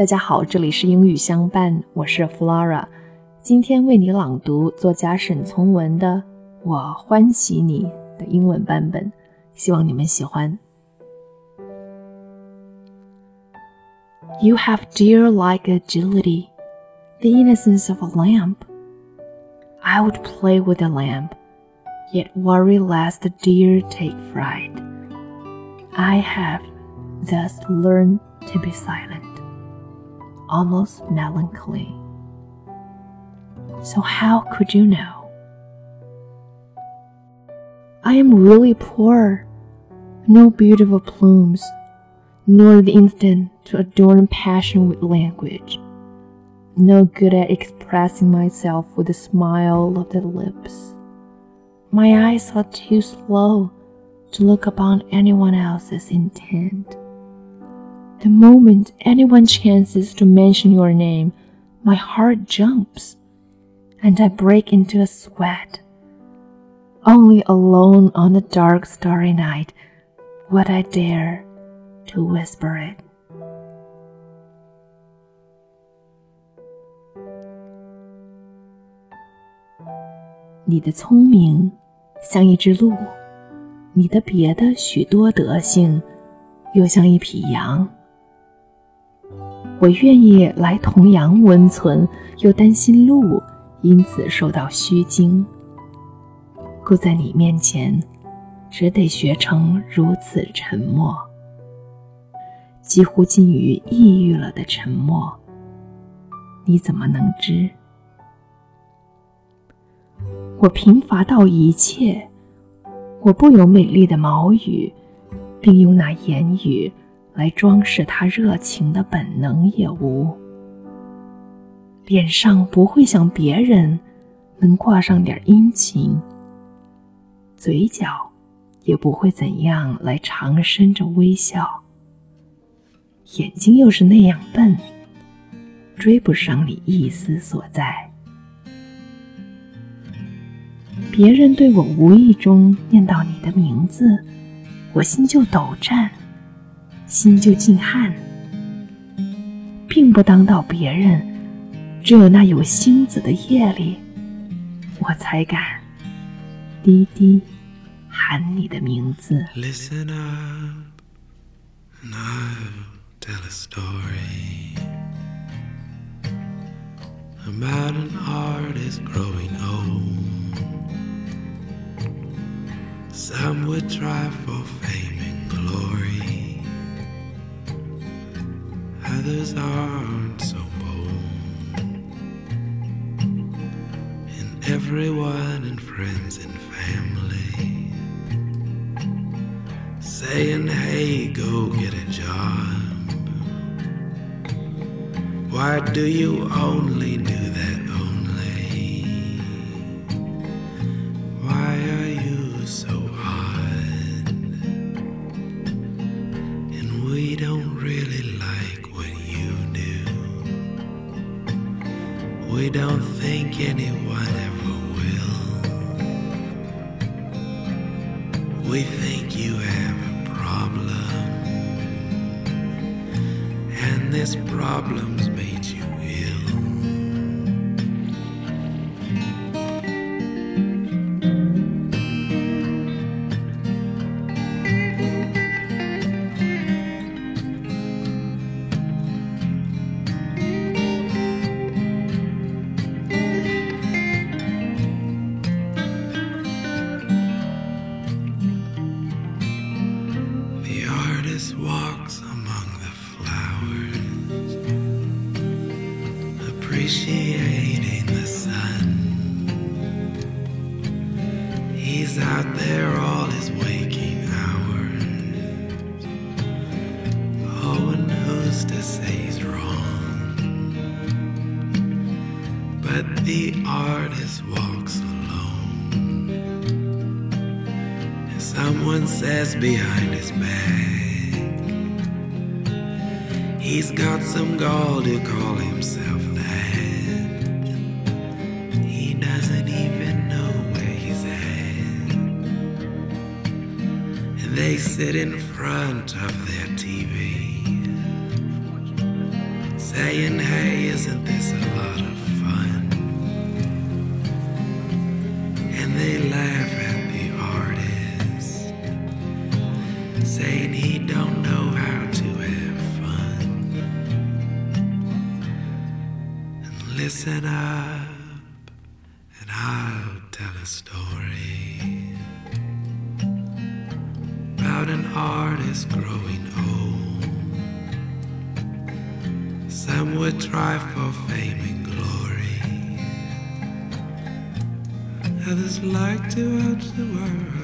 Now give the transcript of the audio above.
大家好，这里是英语相伴，我是 Flora，今天为你朗读作家沈从文的《我欢喜你》的英文版本，希望你们喜欢。You have deer-like agility, the innocence of a lamb. I would play with the lamb, yet worry lest the deer take fright. I have thus learned to be silent, almost melancholy. So how could you know? I am really poor, no beautiful plumes, nor the instinct to adorn passion with language, no good at expressing myself with a smile of the lips. My eyes are too slow to look upon anyone else's intent. The moment anyone chances to mention your name, my heart jumps and I break into a sweat. Only alone on a dark, starry night would I dare to whisper it. 你的聪明像一只鹿。你的别的许多德性，又像一匹羊。 我愿意来同羊温存，又担心鹿因此受到虚惊，故在你面前，只得学成如此沉默，几乎近于抑郁了的沉默。你怎么能知？我贫乏到一切。我不有美丽的毛语，并用那言语来装饰他热情的本能也无。脸上不会像别人能挂上点殷勤，嘴角也不会怎样来长伸着微笑。眼睛又是那样笨，追不上你一丝所在。别人对我无意中念到你的名字，我心就抖颤，心就惊汗，并不当到别人，只有那有星子的夜里，我才敢滴滴喊你的名字。Some would try for fame and glory. Others aren't so bold. And everyone and friends and family saying, hey, go get a job. Why do you only do We don't think anyone ever will. We think you have a problem, and this problem's made you appreciating the sun. He's out there all his waking hours. Oh, and who's to say he's wrong? But the artist walks alone. And someone says behind his back. He's got some gall to call himself they sit in front of their TV, saying, hey, isn't this a lot of fun? And they laugh at the artist, saying he don't know how to have fun. And listen up, and I'll tell a story about an artist growing old. Some would try for fame and glory. Others like to watch the world.